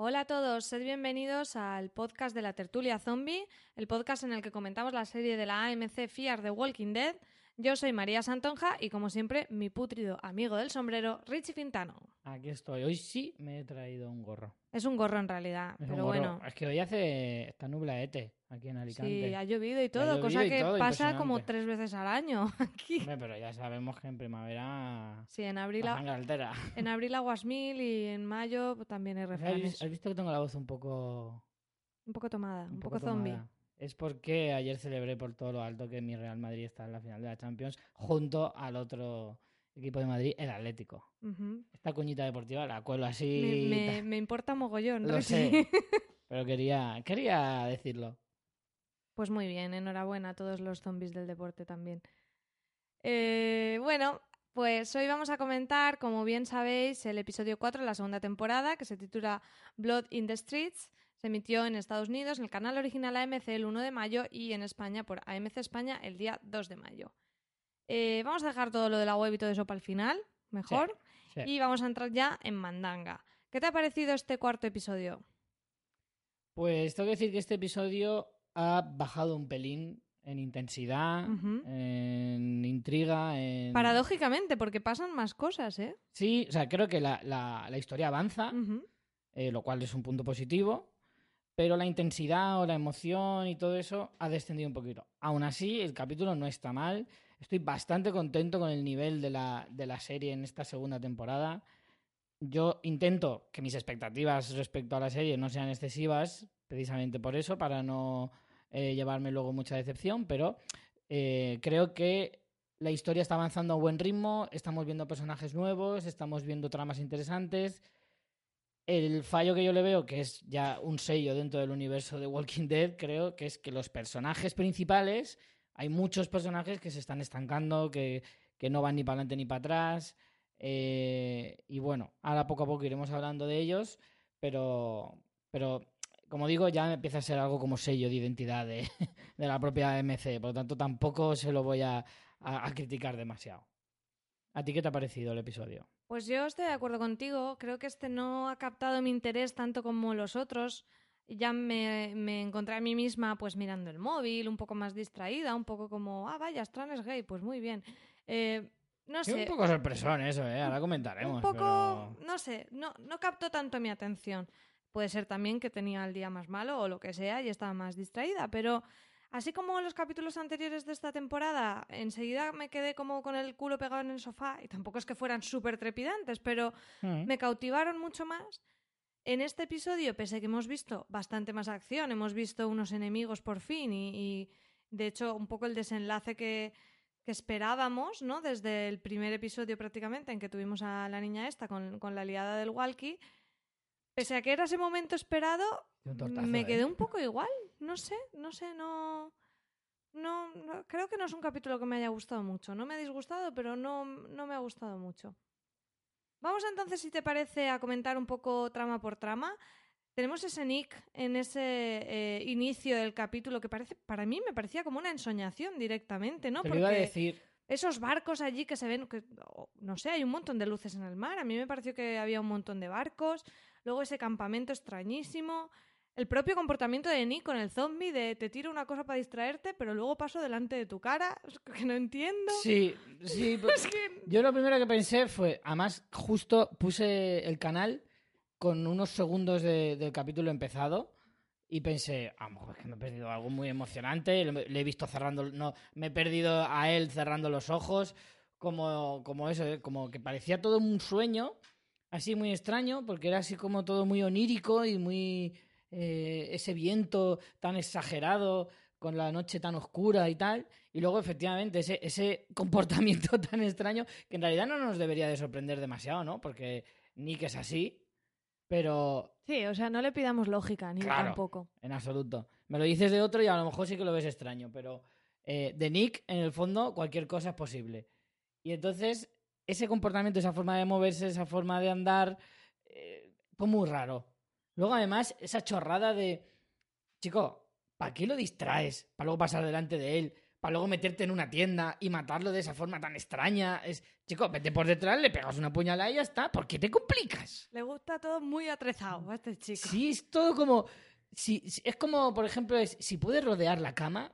Hola a todos, sed bienvenidos al podcast de la tertulia zombie, el podcast en el que comentamos la serie de la AMC Fear The Walking Dead. Yo soy María Santonja y como siempre mi putrido amigo del sombrero, Richie Fintano. Aquí estoy. Hoy sí me he traído un gorro. Es un gorro en realidad, Es pero bueno. Es que hoy hace esta nublaete aquí en Alicante. Sí, ha llovido y todo, llovido cosa y que todo, pasa como tres veces al año aquí. Hombre, pero ya sabemos que en primavera Sí, en abril, altera. en abril aguas mil y en mayo también hay ¿Has refranes. has visto que tengo la voz un poco, Un poco tomada, un, un poco, zombie. Es porque ayer celebré por todo lo alto que mi Real Madrid está en la final de la Champions junto al otro equipo de Madrid, el Atlético. Esta cuñita deportiva la cuelo así. me- ta- me importa mogollón, Lo Richie. sé. Pero quería, quería decirlo. Pues muy bien, enhorabuena a todos los zombies del deporte también. Eh, bueno, pues hoy vamos a comentar, como bien sabéis, el episodio 4 de la segunda temporada, que se titula Blood in the Streets. Se emitió en Estados Unidos, en el canal original AMC el 1 de mayo y en España por AMC España el día 2 de mayo. Eh, vamos a dejar todo lo de la web y todo eso para el final, mejor. Sí. Y vamos a entrar ya en Mandanga. ¿Qué te ha parecido este cuarto episodio? Pues tengo que decir que este episodio ha bajado un pelín en intensidad, en intriga, en... Paradójicamente, porque pasan más cosas, ¿eh? Sí, o sea, creo que la, la- la historia avanza, eh, lo cual es un punto positivo, pero la intensidad o la emoción y todo eso ha descendido un poquito. Aún así, el capítulo no está mal. Estoy bastante contento con el nivel de la, de la serie en esta segunda temporada. Yo intento que mis expectativas respecto a la serie no sean excesivas, precisamente por eso, para no eh, llevarme luego mucha decepción, pero eh, creo que la historia está avanzando a buen ritmo, estamos viendo personajes nuevos, estamos viendo tramas interesantes. El fallo que yo le veo, que es ya un sello dentro del universo de Walking Dead, creo que es que los personajes principales, hay muchos personajes que se están estancando, que, que no van ni para adelante ni para atrás. eh, y bueno, ahora poco a poco iremos hablando de ellos, pero, pero como digo, ya empieza a ser algo como sello de identidad de, de la propia AMC, por lo tanto tampoco se lo voy a- a criticar demasiado. ¿A ti qué te ha parecido el episodio? Pues yo estoy de acuerdo contigo. Creo que este no ha captado mi interés tanto como los otros. Ya me, me encontré a mí misma pues mirando el móvil, un poco más distraída, un poco como, ah, vaya, Stran es gay, pues muy bien. Eh, no Sí, sé, un poco sorpresón eso, ¿eh? Ahora comentaremos. un poco, pero- no sé, no, no captó tanto mi atención. Puede ser también que tenía el día más malo o lo que sea y estaba más distraída, pero así como en los capítulos anteriores de esta temporada, enseguida me quedé como con el culo pegado en el sofá y tampoco es que fueran súper trepidantes, pero Mm. me cautivaron mucho más. En este episodio, pese a que hemos visto bastante más acción, hemos visto unos enemigos por fin y, y, de hecho un poco el desenlace que, que esperábamos, ¿no? Desde el primer episodio prácticamente en que tuvimos a la niña esta con, con la liada del walkie. Pese a que era ese momento esperado, tortazo, me ¿eh? quedé un poco igual. No sé, no sé, no... No, no- creo que no es un capítulo que me haya gustado mucho. No me ha disgustado, pero no, no me ha gustado mucho. Vamos entonces, si te parece, a comentar un poco trama por trama. Tenemos ese Nick en ese eh, inicio del capítulo que parece, para mí me parecía como una ensoñación directamente, ¿no? Te lo iba a Porque decir. esos barcos allí que se ven, que, no sé, hay un montón de luces en el mar. A mí me pareció que había un montón de barcos. Luego ese campamento extrañísimo. El propio comportamiento de Nick con el zombie de te tiro una cosa para distraerte, pero luego paso delante de tu cara, es que no entiendo. Sí, sí. pues, Yo lo primero que pensé fue, además, justo puse el canal con unos segundos de- del capítulo empezado y pensé, a lo mejor es que me he perdido algo muy emocionante, le, le he visto cerrando, no, me he perdido a él cerrando los ojos, como, como eso, ¿eh? como que parecía todo un sueño, así muy extraño, porque era así como todo muy onírico y muy eh, ese viento tan exagerado con la noche tan oscura y tal, y luego efectivamente ese, ese comportamiento tan extraño que en realidad no nos debería de sorprender demasiado, ¿no? Porque Nick es así, pero Sí, o sea, no le pidamos lógica, ni Claro. tampoco. en absoluto. Me lo dices de otro y a lo mejor sí que lo ves extraño, pero eh, de Nick, en el fondo, cualquier cosa es posible. Y entonces, ese comportamiento, esa forma de moverse, esa forma de andar, eh, fue muy raro. Luego, además, esa chorrada de, chico, ¿para qué lo distraes? Para luego pasar delante de él, para luego meterte en una tienda y matarlo de esa forma tan extraña. Es, chico, vete por detrás, le pegas una puñalada y ya está. ¿Por qué te complicas? Le gusta todo muy atrezado a este chico. Sí, es todo como. Si, es como, por ejemplo, es, si puedes rodear la cama,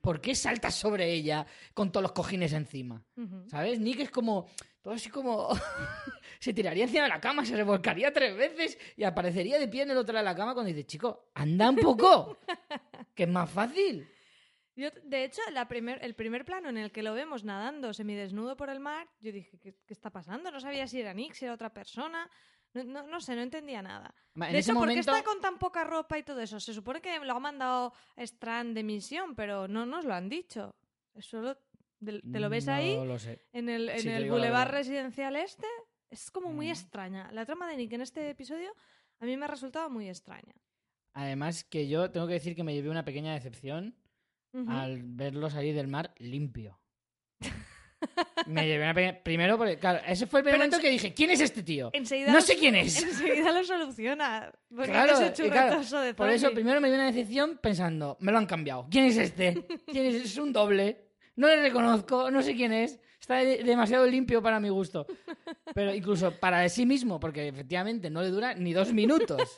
¿por qué saltas sobre ella con todos los cojines encima? ¿Sabes? Nick es como. Todo así como. se tiraría encima de la cama, se revolcaría tres veces y aparecería de pie en el otro lado de la cama cuando dice, chico, anda un poco. que es más fácil. Yo, de hecho, la primer, el primer plano en el que lo vemos nadando semidesnudo por el mar, yo dije, ¿qué, qué está pasando? No sabía si era Nick, si era otra persona. No, no, no sé, no entendía nada. En de hecho, ¿por qué está con tan poca ropa y todo eso? Se supone que lo ha mandado Strand de misión, pero no nos lo han dicho. Solo te, te lo ves ahí No lo sé. en el, en Sí, el verdad. residencial este. Es como muy Mm. extraña. La trama de Nick en este episodio a mí me ha resultado muy extraña. Además, que yo tengo que decir que me llevé una pequeña decepción al verlo salir del mar limpio. Me llevé una pequeña... Primero, porque, claro, ese fue el primer Pero momento en- que dije, ¿quién es este tío? Enseguida No sé quién es. Enseguida lo soluciona. Porque Claro, es claro, de Por eso primero me dio una decepción pensando, me lo han cambiado. ¿Quién es este? ¿Quién es? Es un doble. No le reconozco, no sé quién es. Está de- demasiado limpio para mi gusto. Pero incluso para sí mismo, porque efectivamente no le dura ni dos minutos.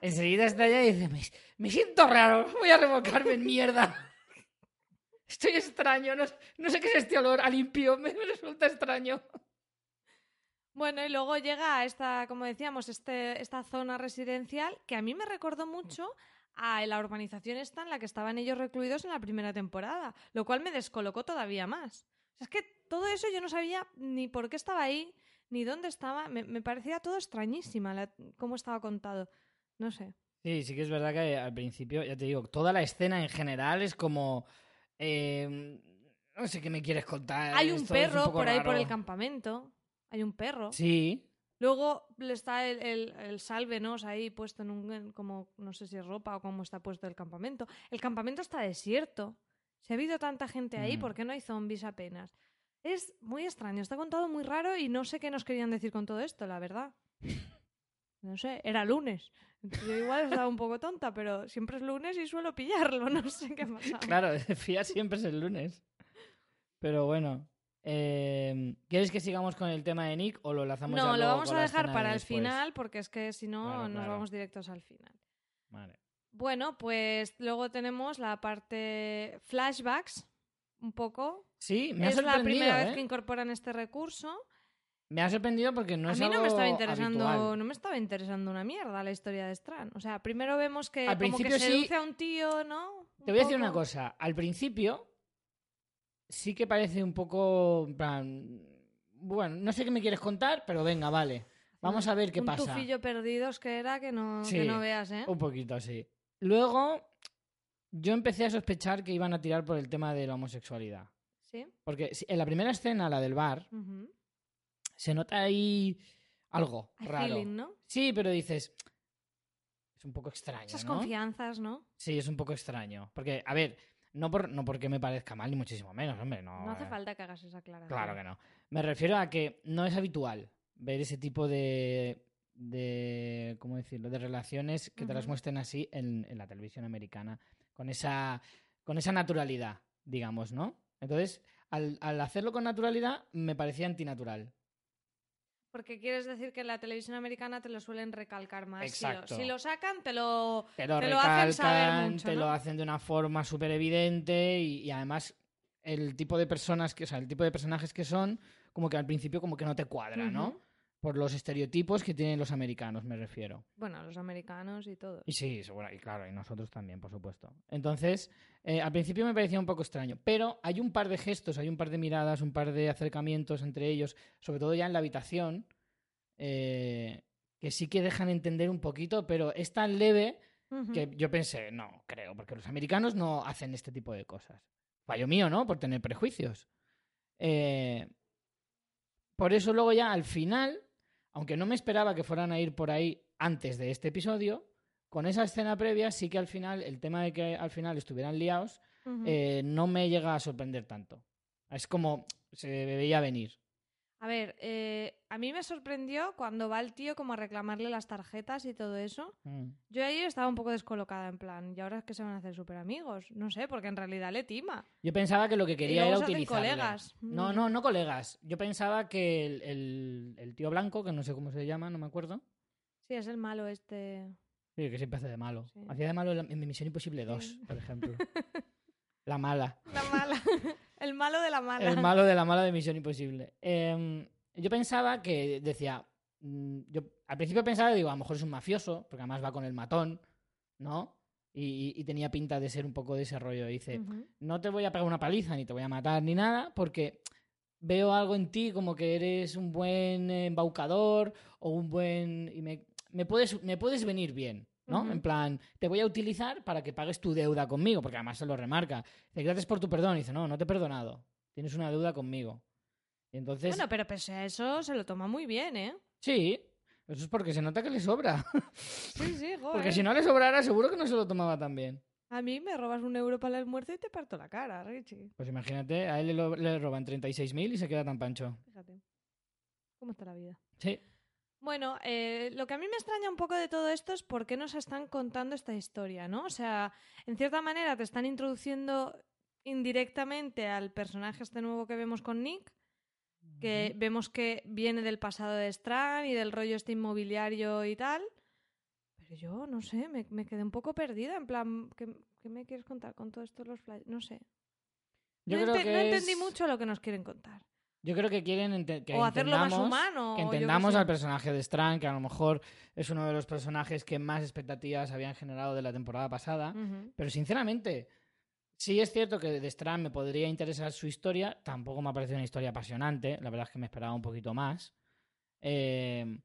Enseguida está allá y dice, me, me siento raro, voy a revolcarme en mierda. Estoy extraño, no, no sé qué es este olor a limpio, me, resulta extraño. Bueno, y luego llega a esta, como decíamos, este, esta zona residencial que a mí me recordó mucho a la urbanización esta en la que estaban ellos recluidos en la primera temporada, lo cual me descolocó todavía más. O sea, es que todo eso yo no sabía ni por qué estaba ahí, ni dónde estaba. Me, me parecía todo extrañísima la- cómo estaba contado. No sé. Sí, sí que es verdad que al principio, ya te digo, toda la escena en general es como... eh, no sé qué me quieres contar. Hay un esto perro por ahí por el campamento. Hay un perro. Sí, Luego le está el, el, el sálvenos ahí puesto en un, en como, no sé si es ropa o cómo está puesto el campamento. El campamento está desierto. Si ha habido tanta gente ahí, Mm. ¿por qué no hay zombies apenas? Es muy extraño, está contado muy raro y no sé qué nos querían decir con todo esto, la verdad. No sé, era lunes. Yo igual estaba un poco tonta, pero siempre es lunes y suelo pillarlo, no sé qué pasa. claro, fía siempre es el lunes. Pero bueno, eh, ¿quieres que sigamos con el tema de Nick o lo lanzamos ya No, lo luego vamos con a la dejar de para el final porque es que si no Claro, nos claro. vamos directos al final. Vale. Bueno, pues luego tenemos la parte flashbacks, un poco. Sí, me ha es la sorprendido, primera ¿eh? vez que incorporan este recurso. Me ha sorprendido porque no a es mí no me estaba interesando, habitual. no me estaba interesando una mierda la historia de Strand. O sea, primero vemos que Al como que principio sí. seduce a un tío, ¿no? Un Te voy a decir una cosa. Al principio sí que parece un poco... plan, Bueno, no sé qué me quieres contar, pero venga, vale. Vamos a ver qué un pasa. tufillo perdidos que era que no, que no veas, ¿eh? Un poquito así. Luego, yo empecé a sospechar que iban a tirar por el tema de la homosexualidad. Sí. Porque en la primera escena, la del bar. Se nota ahí algo Hay raro. feeling, ¿no? Sí, pero dices. Es un poco extraño. Esas ¿no? confianzas, ¿no? Sí, es un poco extraño. Porque, a ver, no, por, no porque me parezca mal, ni muchísimo menos, hombre. No, No hace eh, falta que hagas esa aclaración. Claro que no. Me refiero a que no es habitual ver ese tipo de. de ¿Cómo decirlo? De relaciones que te las muestren así en, en la televisión americana. Con esa, con esa naturalidad, digamos, ¿no? Entonces, al, al hacerlo con naturalidad, me parecía antinatural. Porque quieres decir que en la televisión americana te lo suelen recalcar más. Si lo- Exacto. Si lo, sacan, te lo... Te lo Te lo hacen saber recalcan, mucho, te ¿no? lo hacen de una forma súper evidente y, y además el tipo de personas que, o sea, el tipo de personajes que son, como que al principio como que no te cuadra, ¿no? Por los estereotipos que tienen los americanos, me refiero. Bueno, los americanos y todo. Y sí, seguro, y claro, y nosotros también, por supuesto. Entonces, eh, al principio me parecía un poco extraño, pero hay un par de gestos, hay un par de miradas, un par de acercamientos entre ellos, sobre todo ya en la habitación, eh, que sí que dejan entender un poquito, pero es tan leve que yo pensé, no, creo, porque los americanos no hacen este tipo de cosas. Fallo mío, ¿no? Por tener prejuicios. Eh, por eso luego ya al final, aunque no me esperaba que fueran a ir por ahí antes de este episodio, con esa escena previa sí que al final, el tema de que al final estuvieran liados, eh, no me llega a sorprender tanto. Es como se veía venir. A ver, eh, a mí me sorprendió cuando va el tío como a reclamarle las tarjetas y todo eso. Mm. Yo ahí estaba un poco descolocada, en plan, ¿y ahora es que se van a hacer súper amigos? No sé, porque en realidad le tima. Yo pensaba que lo que quería era utilizarle. colegas. No, Mm. no, no colegas. Yo pensaba que el, el- el tío blanco, que no sé cómo se llama, no me acuerdo. Sí, es el malo este. Sí, que siempre hace de malo. Sí. Hacía de malo en Misión Imposible 2, Sí. por ejemplo. la mala. La mala. el malo de la mala. El malo de la mala de Misión Imposible. Em, yo pensaba que decía. mm, Yo al principio pensaba, digo, a lo mejor es un mafioso, porque además va con el matón, ¿no? Y, tenía pinta de ser un poco de ese rollo. Dice, no te voy a pegar una paliza, ni te voy a matar, ni nada, porque veo algo en ti como que eres un buen embaucador o un buen... y me, me puedes, me puedes venir bien, ¿no? En plan, te voy a utilizar para que pagues tu deuda conmigo, porque además se lo remarca. Dice, gracias por tu perdón. Y dice, no, no te he perdonado. Tienes una deuda conmigo. Y entonces... Bueno, pero pese a eso se lo toma muy bien, ¿eh? Sí, eso es porque se nota que le sobra. Sí, sí, joder. porque si no le sobrara, seguro que no se lo tomaba tan bien. A mí me robas un euro para el almuerzo y te parto la cara, Richie. Pues imagínate, a él le roban 36.000 y se queda tan pancho. Fíjate. ¿Cómo está la vida? Sí. Bueno, eh, lo que a mí me extraña un poco de todo esto es por qué nos están contando esta historia, ¿no? O sea, en cierta manera te están introduciendo indirectamente al personaje este nuevo que vemos con Nick, que vemos que viene del pasado de Strand y del rollo este inmobiliario y tal. Pero yo, no sé, me, me quedé un poco perdida, en plan, ¿qué, qué me quieres contar con todo esto los flyers? No sé. Yo no, creo ente- que no entendí mucho lo que nos quieren contar. Yo creo que quieren ente- que o hacerlo más humano. Que entendamos al personaje de Strang, que a lo mejor es uno de los personajes que más expectativas habían generado de la temporada pasada. Ujú. Pero sinceramente, sí es cierto que de Strand me podría interesar su historia. Tampoco me ha parecido una historia apasionante. La verdad es que me esperaba un poquito más. Eh,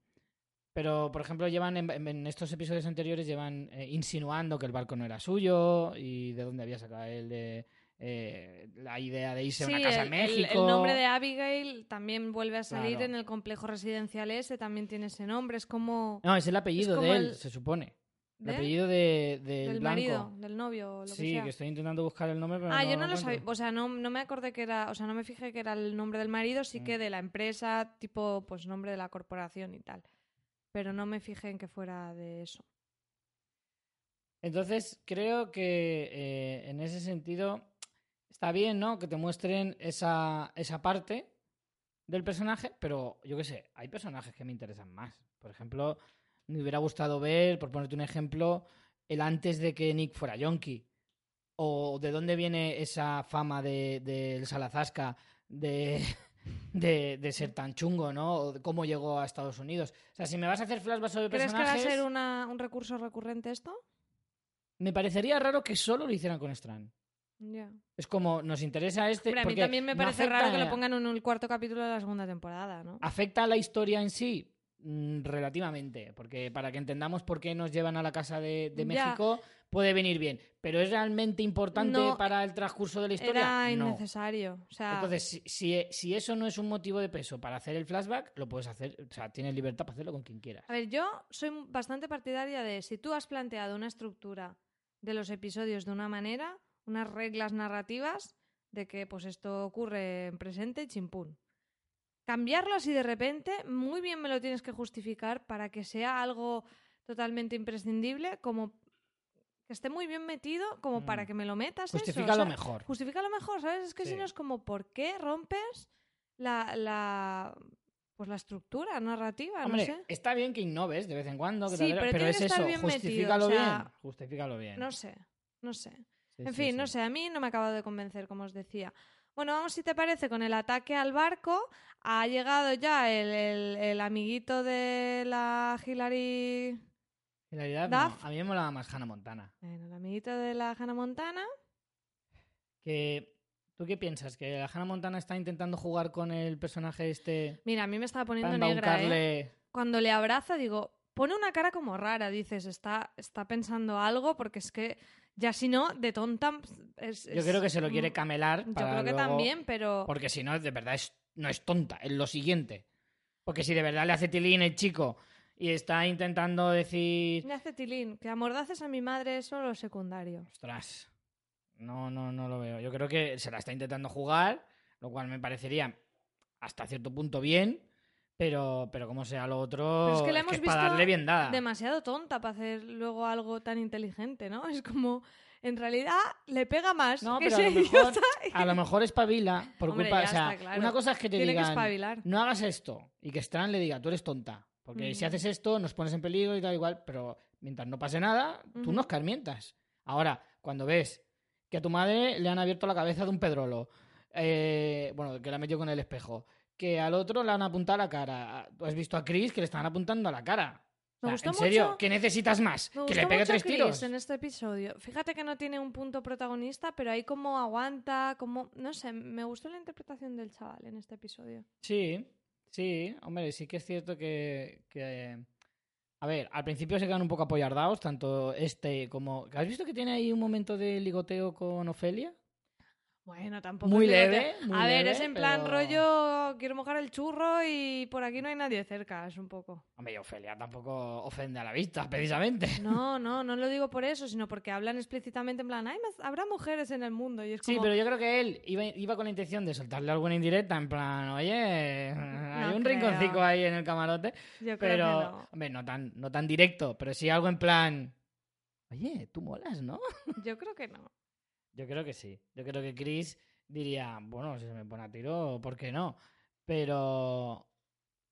pero, por ejemplo, llevan en, en estos episodios anteriores llevan eh, insinuando que el barco no era suyo y de dónde había sacado él de, eh, la idea de irse a una casa el, en el- México. el nombre de Abigail también vuelve a salir Claro. en el complejo residencial ese, también tiene ese nombre, es como No, es el apellido de él, el- se supone. El ¿de? apellido de, del del blanco. marido, del novio, que Sí, sea. que estoy intentando buscar el nombre, pero ah, no yo no lo sabía, o sea, no, no me acordé que era, o sea, no me fijé que era el nombre del marido, sí Mm. que de la empresa, tipo, pues nombre de la corporación y tal. Pero no me fijé en que fuera de eso. Entonces, creo que eh, en ese sentido está bien, ¿no? Que te muestren esa, esa parte del personaje, pero yo qué sé, hay personajes que me interesan más. Por ejemplo, me hubiera gustado ver, por ponerte un ejemplo, el antes de que Nick fuera yonki. O de dónde viene esa fama del de, del Salazasca de, de, de ser tan chungo, ¿no? O de cómo llegó a Estados Unidos. O sea, si me vas a hacer flashbacks sobre ¿Crees que va a personajes... ser una- un recurso recurrente esto? Me parecería raro que solo lo hicieran con Strand. Ya. Es como, nos interesa este. Hombre, a mí también me parece raro que lo pongan en el cuarto capítulo de la segunda temporada, ¿no? ¿Afecta a la historia en sí? Mm, relativamente. Porque para que entendamos por qué nos llevan a la casa de, de Ya. México, puede venir bien. ¿Pero es realmente importante No, para el transcurso de la historia? Era no. innecesario. O sea, Entonces, si, si eso no es un motivo de peso para hacer el flashback, lo puedes hacer. O sea, tienes libertad para hacerlo con quien quieras. A ver, yo soy bastante partidaria de si tú has planteado una estructura de los episodios de una manera, unas reglas narrativas de que pues esto ocurre en presente y chimpún. Cambiarlo así de repente, muy bien me lo tienes que justificar para que sea algo totalmente imprescindible, como que esté muy bien metido, como Mm. para que me lo metas. eso, Justifica o lo mejor. Justifícalo mejor, ¿sabes? Es que si no es como, ¿por qué rompes la, la, pues la estructura narrativa? Hombre, no sé. está bien que innoves de vez en cuando, que Sí, pero pero tiene es que estar eso, bien metido, justifícalo o sea, bien. Justifícalo bien. No sé, no sé. Sí, en sí, fin, no sé, a mí no me ha acabado de convencer, como os decía. Bueno, vamos, si te parece, con el ataque al barco. Ha llegado ya el, el- el amiguito de la Hillary. En realidad, Duff. no. A mí me molaba más Hannah Montana. Bueno, el amiguito de la Hannah Montana. Que, ¿Tú qué piensas? ¿Que la Hannah Montana está intentando jugar con el personaje este Mira, a mí me estaba poniendo negra, ¿eh? Cuando le abraza, digo, pone una cara como rara. Dices, está, está pensando algo, porque es que ya si no, de tonta. Es, Yo creo que se lo quiere mm, camelar Yo creo que luego- también, pero. Porque si no, de verdad es, no es tonta, es lo siguiente. Porque si de verdad le hace tilín el chico y está intentando decir... Me hace tilín, que amordaces a mi madre es solo secundario. Ostras, no, no, no lo veo. Yo creo que se la está intentando jugar, lo cual me parecería hasta cierto punto bien, pero, pero como sea lo otro, Pero es que la hemos para visto darle bien dada. demasiado tonta para hacer luego algo tan inteligente, ¿no? Es como, en realidad, le pega más No, que pero a lo mejor, a lo mejor espabila por Hombre, culpa, o sea, está, claro. una cosa es que te Tiene digan, no hagas esto y que Strand le diga, tú eres tonta, porque si Ujú. haces esto nos pones en peligro y tal igual, pero mientras no pase nada, tú no escarmientas. Ahora, cuando ves que a tu madre le han abierto la cabeza de un pedrolo, eh, bueno, que la metió con el espejo, que al otro le han apuntado a la cara, tú has visto a Chris que le estaban apuntando a la cara. Me gustó ¿En serio? mucho- ¿Qué necesitas más? Me ¿Que le pegue tres Chris tiros? en este episodio. Fíjate que no tiene un punto protagonista, pero ahí como aguanta, como... No sé, me gustó la interpretación del chaval en este episodio. Sí, sí, hombre, sí que es cierto que, que- A ver, al principio se quedan un poco apoyardados, tanto este como... ¿Has visto que tiene ahí un momento de ligoteo con Ofelia? Bueno, tampoco Muy leve, muy A ver, es en plan pero- rollo, quiero mojar el churro y por aquí no hay nadie cerca, es un poco. Hombre, y Ofelia tampoco ofende a la vista, precisamente. No, no, no lo digo por eso, sino porque hablan explícitamente en plan, "Ay, más- habrá mujeres en el mundo y es Sí, como... pero yo creo que él iba, iba con la intención de soltarle alguna indirecta, en plan, oye, hay un creo. rinconcico ahí en el camarote, yo creo pero, que no. hombre, no tan, no tan directo, pero sí algo en plan, oye, tú molas, ¿no? Yo creo que no. Yo creo que sí. Yo creo que Chris diría, bueno, si se me pone a tiro, ¿por qué no? Pero.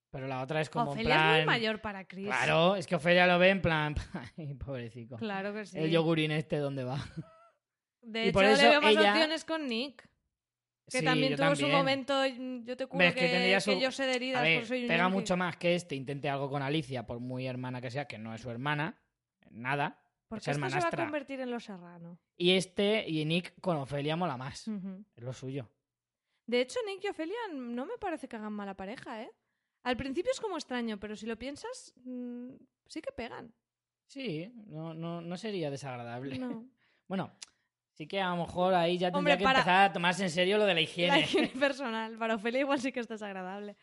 Pero la otra es como. en Ofelia es muy plan- mayor para Chris. Claro, es que Ofelia lo ve en plan. Ay, pobrecito. Claro que sí. El yogurín este, ¿dónde va? De y hecho, por eso le veo más ella- opciones con Nick. Que Sí, también tuvo su momento, mm, yo te juro que, que tendría que su- yo sé de heridas A ver, por soy un pega mucho más que este intente algo con Alicia, por muy hermana que sea, que no es su hermana. Nada. Porque es esto se va a convertir en Los Serrano. Y este y Nick con Ofelia mola más. Es lo suyo. De hecho, Nick y Ofelia no me parece que hagan mala pareja, ¿eh? Al principio es como extraño, pero si lo piensas, mm, sí que pegan. Sí, no, no, no sería desagradable. No. Bueno, sí que a lo mejor ahí ya Hombre, tendría que para- empezar a tomarse en serio lo de la higiene. La higiene personal. Para Ofelia igual sí que es desagradable.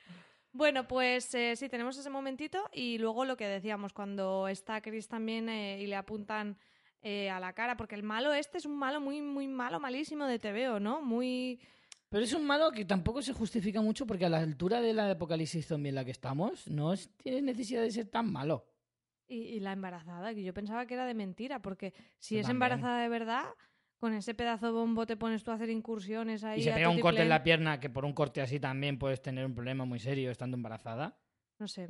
Bueno, pues eh, sí, tenemos ese momentito y luego lo que decíamos, cuando está Chris también eh, y le apuntan eh, a la cara, porque el malo este es un malo muy, muy malo, malísimo de TVO, ¿no? Muy... Pero es un malo que tampoco se justifica mucho porque a la altura de la apocalipsis zombie en la que estamos, no es- tiene necesidad de ser tan malo. Y, y la embarazada, que yo pensaba que era de mentira, porque si Yo es también. embarazada de verdad, con ese pedazo de bombo te pones tú a hacer incursiones ahí. Y se pega un corte en la pierna, que por un corte así también puedes tener un problema muy serio estando embarazada. No sé.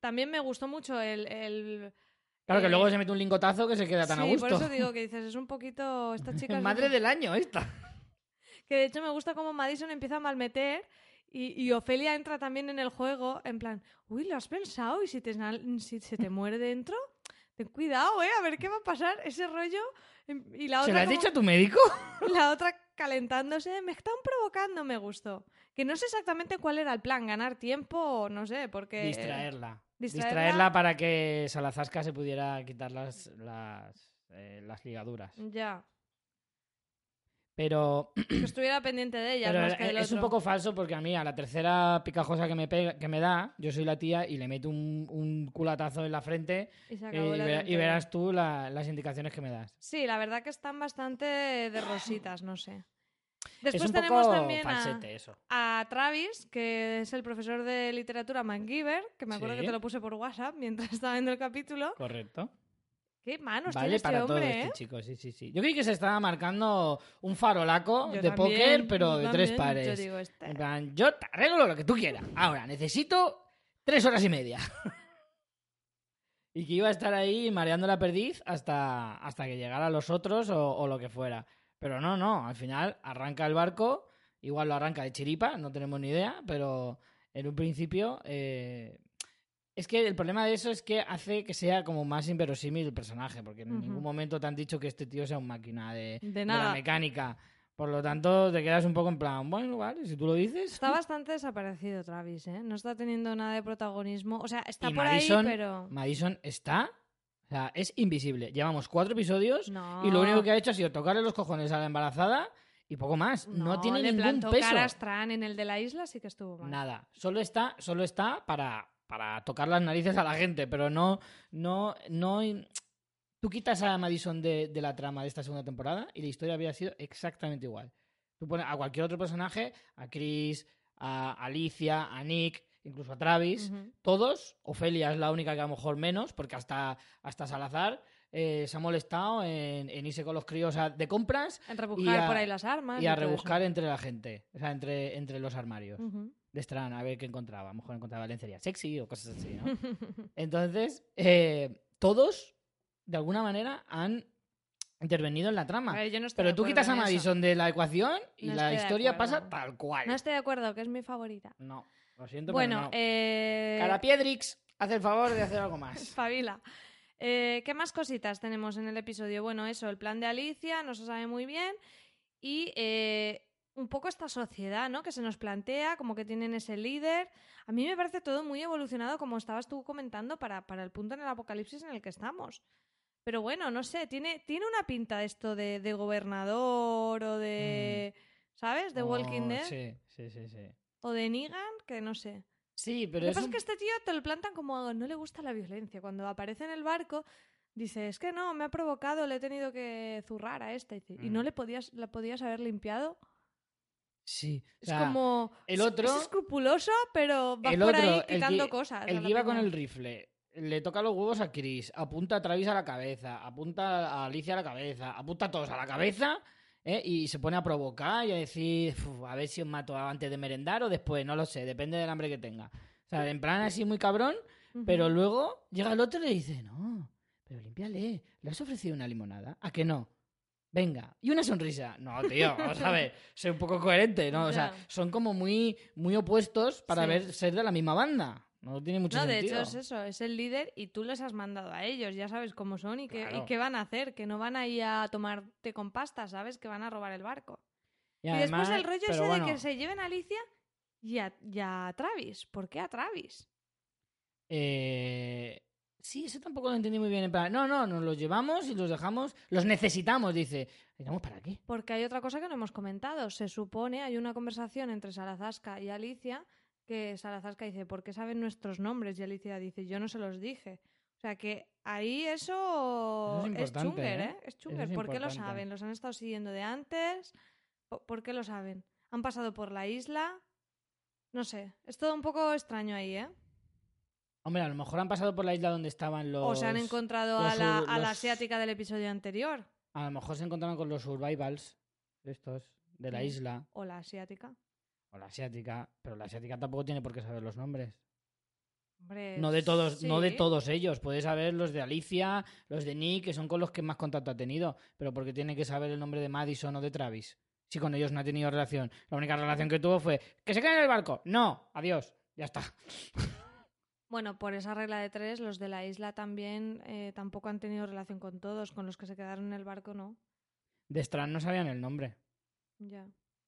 También me gustó mucho el... el Claro que luego se mete un lingotazo que se queda tan sí, a gusto. por eso digo que dices, es un poquito... Esta chica es un Madre del año esta. Que de hecho me gusta cómo Madison empieza a malmeter y, y Ofelia entra también en el juego en plan, uy, ¿lo has pensado? Y si, te, si se te muere dentro, ten cuidado, ¿eh? A ver qué va a pasar, ese rollo. Y la ¿Se otra, lo has como- dicho a tu médico? la otra calentándose, me están provocando, me gustó. Que no sé exactamente cuál era el plan, ganar tiempo o no sé, porque... Distraerla. distraerla. Distraerla para que Salazasca se pudiera quitar las, las, eh, las ligaduras. Ya, Pero que estuviera pendiente de ella más que del es un poco falso porque a mí, a la tercera picajosa que me, pega, que me da, yo soy la tía y le meto un, un culatazo en la frente Y se y, acabó la vera- y tontería. verás tú la- las indicaciones que me das. Sí, la verdad que están bastante de rositas, no sé. Después es un tenemos poco también a, falsete eso. a Travis, que es el profesor de literatura MacGyver, que me acuerdo Sí. que te lo puse por WhatsApp mientras estaba viendo el capítulo. Correcto. Qué manos vale tiene este para todo hombre, este ¿eh? chico, sí, sí, sí. Yo creí que se estaba marcando un farolaco Yo de también, póker, pero de tres pares. Yo digo, este- En plan, yo te arreglo lo que tú quieras. Ahora, necesito tres horas y media. y que iba a estar ahí mareando la perdiz hasta, hasta que llegara los otros o, o lo que fuera. Pero no, no, al final arranca el barco, igual lo arranca de chiripa, no tenemos ni idea, pero en un principio... eh, Es que el problema de eso es que hace que sea como más inverosímil el personaje, porque en ningún momento te han dicho que este tío sea un máquina de, De de la mecánica. Por lo tanto, te quedas un poco en plan, bueno, vale, si tú lo dices. Está bastante desaparecido Travis, ¿eh? No está teniendo nada de protagonismo. O sea, está Y por Madison- ahí, pero... Madison está. O sea, es invisible. Llevamos cuatro episodios No. y lo único que ha hecho ha sido tocarle los cojones a la embarazada y poco más. No, tiene le ningún plantó peso. cara a Stran en el de la isla, sí que estuvo mal. Nada. Solo está, solo está para, para tocar las narices a la gente, pero no, no, no. Tú quitas a Madison de, de la trama de esta segunda temporada y la historia habría sido exactamente igual. Tú pones a cualquier otro personaje, a Chris, a Alicia, a Nick, incluso a Travis, todos, Ofelia es la única que a lo mejor menos, porque hasta, hasta Salazar eh, se ha molestado en, en irse con los críos a- de compras En rebuscar a- por ahí las armas. y a eso. rebuscar entre la gente, o sea, entre, entre los armarios. De Stran, a ver qué encontraba. A lo mejor encontraba lencería sexy o cosas así, ¿no? Entonces, eh, todos, de alguna manera, han intervenido en la A trama. ver, yo no estoy Pero de tú quitas a. Madison de la ecuación y No la estoy de historia pasa tal cual. No estoy de acuerdo, que es mi favorita. No, lo siento, Bueno, pero no. eh... Carapiedrix, haz el favor de hacer algo más. Espabila. Eh, ¿Qué más cositas tenemos en el episodio? Bueno, eso, el plan de Alicia, no se sabe muy bien. Y eh, un poco esta sociedad, ¿no? Que se nos plantea, como que tienen ese líder. A mí me parece todo muy evolucionado, como estabas tú comentando, para, para el punto en el apocalipsis en el que estamos. Pero bueno, no sé, tiene, tiene una pinta esto de, de gobernador o de. ¿Sabes? De Walking Oh, Dead. Sí, sí, sí, sí. O de Negan, que no sé. Sí, Lo pero que es pasa es que este tío te lo plantan como no le gusta la violencia. Cuando aparece en el barco, dice, es que no, me ha provocado, le he tenido que zurrar a esta. Y, dice, ¿Y no Mm. le podías, la podías haber limpiado? Sí. o Es sea, como... el es- otro- Es escrupuloso, pero va el por otro, ahí el que- quitando cosas. El que iba con el rifle, le toca los huevos a Chris, apunta a Travis a la cabeza, apunta a Alicia a la cabeza, apunta a todos a la cabeza ¿eh? y se pone a provocar y a decir, "Uf, a ver si os mato antes de merendar o después, no lo sé, depende del hambre que tenga. O sea, en plan así muy cabrón, pero luego llega el otro y le dice, no, pero límpiale, ¿le has ofrecido una limonada? ¿A que no? Venga, y una sonrisa. No, tío, vamos a ver, sé un poco coherente, ¿no? O sea, son como muy, muy opuestos para Sí. ver ser de la misma banda. No tiene mucho No, de sentido. hecho es eso, es el líder y tú les has mandado a ellos, ya sabes cómo son y qué, y qué van a hacer, que no van a ir a tomarte con pasta, ¿sabes? Que van a robar el barco. Y, Y, después el rollo ese bueno, de que se lleven a Alicia y a, y a Travis. ¿Por qué a Travis? eh, Sí, eso tampoco lo entendí muy bien. No, no, nos los llevamos y los dejamos. Los necesitamos, dice. ¿Necesitamos para qué? Porque hay otra cosa que no hemos comentado. Se supone, hay una conversación entre Salazasca y Alicia, que Salazasca dice, ¿por qué saben nuestros nombres? Y Alicia dice, yo no se los dije. O sea que ahí eso, Eso es importante, chunger, ¿eh? ¿eh? Es chunger. es ¿Por qué lo saben? ¿Los han estado siguiendo de antes? ¿Por- ¿Por qué lo saben? ¿Han pasado por la isla? No sé. Es todo un poco extraño ahí, ¿eh? Hombre, a lo mejor han pasado por la isla donde estaban los. O se han encontrado los a la, a asiática del episodio anterior. A lo mejor se encontraron con los survivals estos de la Mm. isla. O la asiática. O la asiática. Pero la asiática tampoco tiene por qué saber los nombres. Hombre, No de todos, no de todos ellos. Puede saber los de Alicia, los de Nick, que son con los que más contacto ha tenido. Pero porque tiene que saber el nombre de Madison o de Travis. Si con ellos no ha tenido relación. La única relación que tuvo fue que se queden en el barco. No, adiós. Ya está. Bueno, por esa regla de tres, los de la isla también eh, tampoco han tenido relación con todos. Con los que se quedaron en el barco, no. De Strand no sabían el nombre. Ya.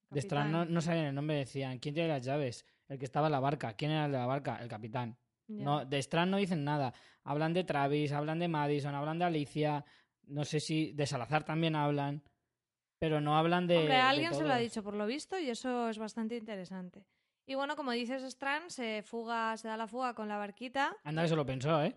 De Strand no, Capitán, no sabían el nombre. Decían, ¿quién tiene las llaves? El que estaba en la barca. ¿Quién era el de la barca? El capitán. ya. No, de Strand no dicen nada. Hablan de Travis, hablan de Madison, hablan de Alicia. No sé si de Salazar también hablan. Pero no hablan de. Hombre, de alguien se lo ha dicho por lo visto y eso es bastante interesante. Y bueno, como dices, Strand se fuga, se da la fuga con la barquita. Anda que se lo pensó, ¿eh?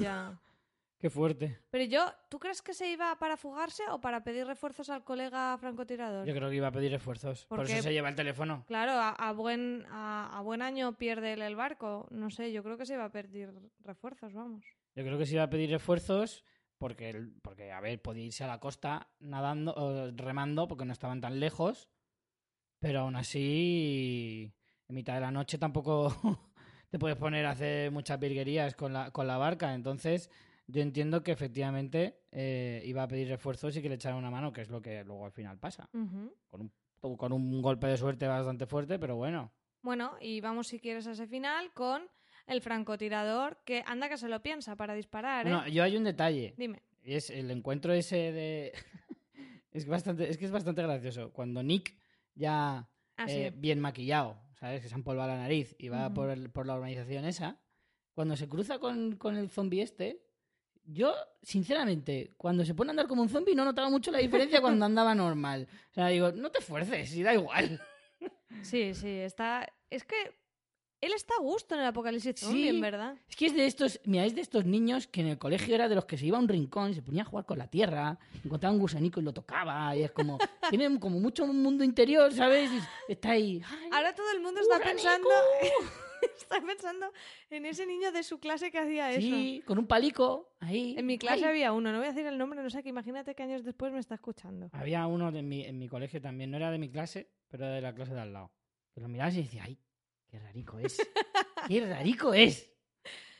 Ya. Qué fuerte. Pero yo, ¿tú crees que se iba para fugarse o para pedir refuerzos al colega francotirador? Yo creo que iba a pedir esfuerzos. Por, eso se lleva el teléfono. Claro, a, a buen, a, a buen año pierde el, el barco. No sé, yo creo que se iba a pedir refuerzos, vamos. Yo creo que se iba a pedir esfuerzos porque, el- porque a ver, podía irse a la costa nadando, o remando, porque no estaban tan lejos. Pero aún así, en mitad de la noche tampoco te puedes poner a hacer muchas virguerías con la, con la barca. Entonces, yo entiendo que efectivamente eh, iba a pedir refuerzos y que le echaran una mano, que es lo que luego al final pasa. Con un, con un golpe de suerte bastante fuerte, pero bueno. Bueno, y vamos si quieres a ese final con el francotirador que anda que se lo piensa para disparar, ¿eh? Bueno, yo hay un detalle. Dime. Y es el encuentro ese de. es, que bastante, es que es bastante gracioso. Cuando Nick ya Ah, eh, sí. bien maquillado, ¿sabes? Que se han polvado la nariz y va Ujú. por, el- por la urbanización esa. Cuando se cruza con, con el zombie este. Yo, sinceramente, cuando se pone a andar como un zombie no notaba mucho la diferencia cuando andaba normal. O sea, digo, no te esfuerces, y da igual. Sí, sí, está. Es que Él está a gusto en el apocalipsis zombie, Sí. en verdad. Es que es de estos, mira, es de estos niños que en el colegio era de los que se iba a un rincón, se ponía a jugar con la tierra, encontraba un gusanico y lo tocaba, y es como, tiene como mucho mundo interior, ¿sabes? Y está ahí. "Ay, Ahora todo el mundo está pensando, está pensando en ese niño de su clase que hacía eso. sí, con un palico, ahí. En mi clase ay". había uno, no voy a decir el nombre, no sé, que imagínate que años después me está escuchando. Había uno de mi, en mi colegio también, no era de mi clase, pero era de la clase de al lado. Que lo mirabas y decías, ay, qué rarico es. qué rarico es.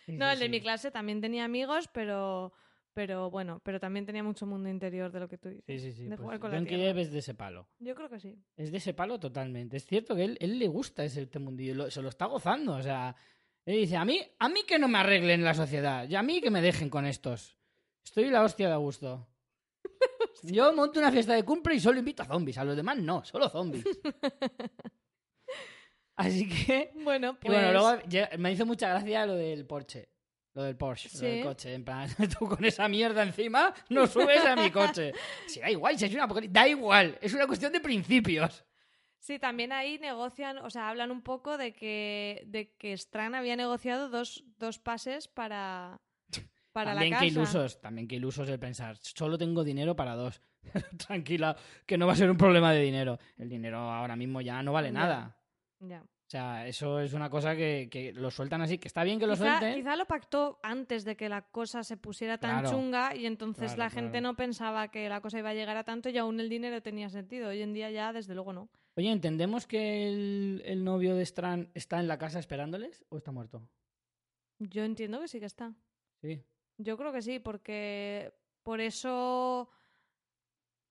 Sí, No, sí, el de sí. mi clase también tenía amigos, pero, pero bueno, pero también tenía mucho mundo interior de lo que tú dices. Sí, sí, sí. de pues jugar con la tierra. Es de ese palo. Yo creo que sí. Es de ese palo totalmente. Es cierto que él, él le gusta ese este mundillo, lo- se lo está gozando. O sea, él dice, a mí, a mí que no me arreglen la sociedad, y a mí que me dejen con estos. Estoy la hostia de gusto. Yo monto una fiesta de cumple y solo invito a zombies, a los demás no, solo zombies. Así que... Bueno, y pues... bueno, luego ya- me hizo mucha gracia lo del Porsche. Lo del Porsche, lo del coche. En plan, tú con esa mierda encima no subes a mi coche. Si da igual, si es una da igual. Es una cuestión de principios. Sí, también ahí negocian, o sea, hablan un poco de que, de que Strand había negociado dos, dos pases para, para también la que casa. ilusos, también que ilusos el pensar, solo tengo dinero para dos. Tranquila, que no va a ser un problema de dinero. El dinero ahora mismo ya no vale nada. Ya. O sea, eso es una cosa que, que lo sueltan así, que está bien que lo Quizá, suelten. quizá lo pactó antes de que la cosa se pusiera tan Claro. chunga y entonces Claro, la gente claro. no pensaba que la cosa iba a llegar a tanto y aún el dinero tenía sentido. Hoy en día ya, desde luego, no. Oye, ¿entendemos que el, el novio de Strand está en la casa esperándoles o está muerto? Yo entiendo que sí que está. Sí. Yo creo que sí, porque por eso.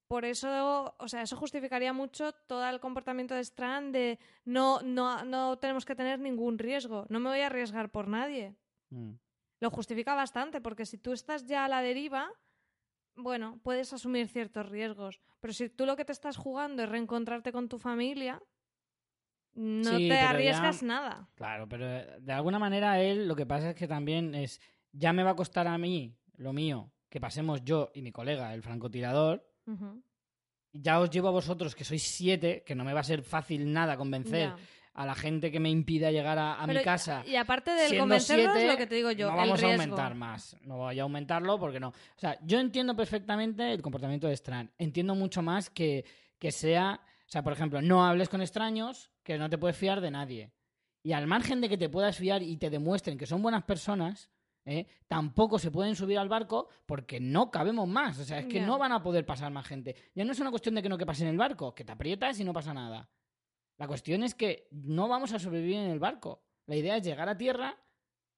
Por eso, o sea, eso justificaría mucho todo el comportamiento de Strand de no, no, no tenemos que tener ningún riesgo, no me voy a arriesgar por nadie. Mm. Lo justifica bastante, porque si tú estás ya a la deriva, bueno, puedes asumir ciertos riesgos. Pero si tú lo que te estás jugando es reencontrarte con tu familia, no Sí, te ya- arriesgas nada. Claro, pero eh, de alguna manera él lo que pasa es que también es, ya me va a costar a mí lo mío que pasemos yo y mi colega, el francotirador, Ya os llevo a vosotros que sois siete, que no me va a ser fácil nada convencer a la gente que me impida llegar a, a mi casa. Y aparte del convencerlos, siete, lo que te digo yo, no el vamos a aumentar más. No voy a aumentarlo porque no. O sea, yo entiendo perfectamente el comportamiento de Strand. Entiendo mucho más que, que sea. O sea, por ejemplo, no hables con extraños, que no te puedes fiar de nadie. Y al margen de que te puedas fiar y te demuestren que son buenas personas, ¿eh? tampoco se pueden subir al barco porque no cabemos más. O sea, es que no van a poder pasar más gente. Ya no es una cuestión de que no que pase en el barco, que te aprietas y no pasa nada. La cuestión es que no vamos a sobrevivir en el barco. La idea es llegar a tierra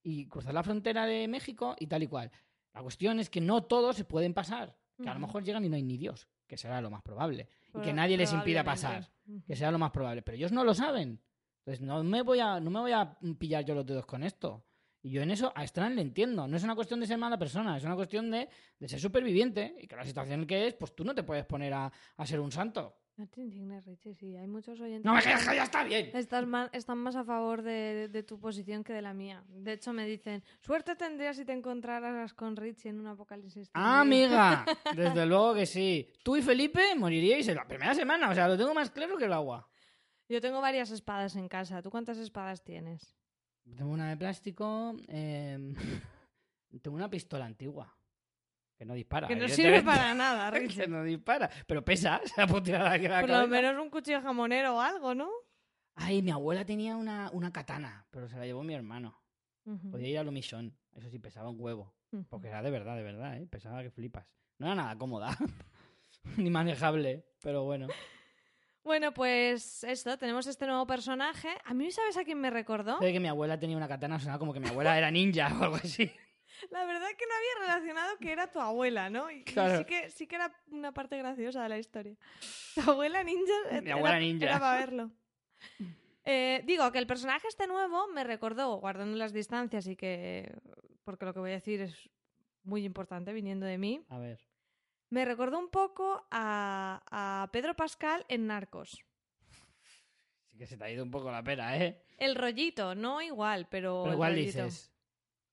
y cruzar la frontera de México y tal y cual. La cuestión es que no todos se pueden pasar. Que a lo mejor llegan y no hay ni Dios, que será lo más probable. Y que nadie les impida pasar, que sea lo más probable. Pero ellos no lo saben. Entonces no me voy a, no me voy a pillar yo los dedos con esto. Y yo en eso a Strand le entiendo. No es una cuestión de ser mala persona, es una cuestión de, de ser superviviente. Y que la situación que es, pues tú no te puedes poner a, a ser un santo. No te indignes, Richie, sí, hay muchos oyentes. No me que ya está bien. Estás ma- están más a favor de, de tu posición que de la mía. De hecho, me dicen, suerte tendrías si te encontraras con Richie en un apocalipsis. Ah, zombie". amiga, desde luego que sí. Tú y Felipe moriríais en la primera semana, o sea, lo tengo más claro que el agua. Yo tengo varias espadas en casa. ¿Tú cuántas espadas tienes? Tengo una de plástico, em, tengo una pistola antigua, que no dispara. Que no sirve para nada, que no dispara, pero pesa, se puedo tirar aquí a la Por lo menos un cuchillo jamonero o algo, ¿no? Ay, mi abuela tenía una, una katana, pero se la llevó mi hermano. Podía ir a lo misón, eso sí, pesaba un huevo. Porque era de verdad, de verdad, ¿eh? Pesaba que flipas. No era nada cómoda, ni manejable, pero bueno. Bueno, pues esto, tenemos este nuevo personaje. A mí, ¿sabes a quién me recordó? De que mi abuela tenía una katana, sonaba como que mi abuela era ninja o algo así. La verdad que no había relacionado que era tu abuela, ¿no? Y, sí, que, sí que era una parte graciosa de la historia. Tu abuela ninja. Mi abuela era- ninja. Era para verlo. Eh, digo que el personaje este nuevo me recordó, guardando las distancias y que. Porque lo que voy a decir es muy importante viniendo de mí. A ver. Me recordó un poco a, a Pedro Pascal en Narcos. Sí que se te ha ido un poco la pera, ¿eh? El rollito, no igual, pero. Igual dices.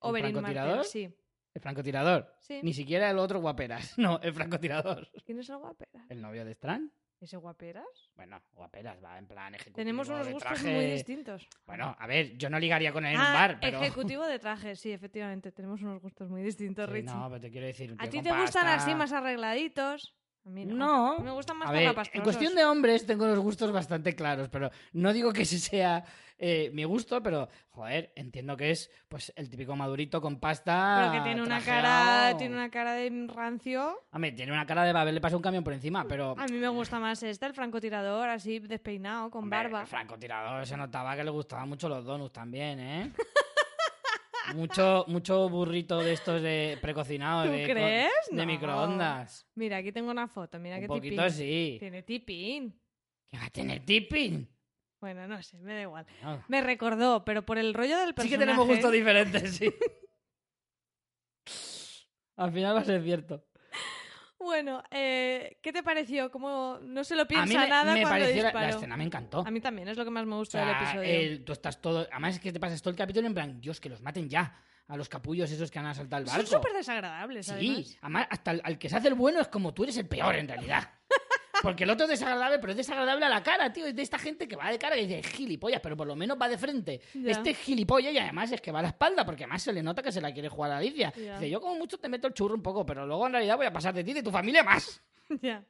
Oberyn? Martell, sí. El francotirador. sí. Ni siquiera el otro guaperas. No, el francotirador. ¿Quién es el guapera? El novio de Strand. ¿Ese guaperas? Bueno, guaperas, va en plan ejecutivo. Tenemos unos de gustos traje. muy distintos. Bueno, a ver, yo no ligaría con él en un Ah, bar, pero. ejecutivo de traje, sí, efectivamente. Tenemos unos gustos muy distintos, Sí, Richie. no, pero te quiero decir. un ¿A ti te gustan así más arregladitos? A mí no. No. Me gustan más A ver, en cuestión de hombres tengo los gustos bastante claros, pero no digo que ese sea eh, mi gusto, pero joder, entiendo que es pues el típico madurito con pasta. Pero que tiene una cara, tiene una cara de rancio. Hombre, tiene una cara de Babel, le pasa un camión por encima, pero. A mí me gusta más este, el francotirador, así despeinado, con Hombre, barba. El francotirador se notaba que le gustaban mucho los donuts también, ¿eh? mucho, mucho burrito de estos de precocinado ¿Tú de, crees? de No. microondas. Mira, aquí tengo una foto, mira un qué poquito tipín. sí. Tiene tipín. ¿Qué va a tener tipping? Bueno, no sé, me da igual. No. Me recordó, pero por el rollo del Sí personaje... que tenemos gustos diferentes, sí. Al final va a ser cierto. Bueno, eh, ¿qué te pareció? Como no se lo A mí piensa me, nada me cuando pareció la, escena me encantó. A mí también, es lo que más me O gusta sea, del episodio. tú estás todo. Además, es que te pasas todo el capítulo en plan, Dios, que los maten ya. A los capullos esos que han asaltado el Son barco. súper desagradables, Sí, además. además, hasta el, al que se hace el bueno es como tú eres el peor en realidad. Porque el otro es desagradable, pero es desagradable a la cara, tío. Es de esta gente que va de cara y dice gilipollas, pero por lo menos va de frente. Este es gilipollas y además es que va a la espalda, porque además se le nota que se la quiere jugar a Alicia. Dice, yo como mucho te meto el churro un poco, pero luego en realidad voy a pasar de ti y de tu familia más. Ya.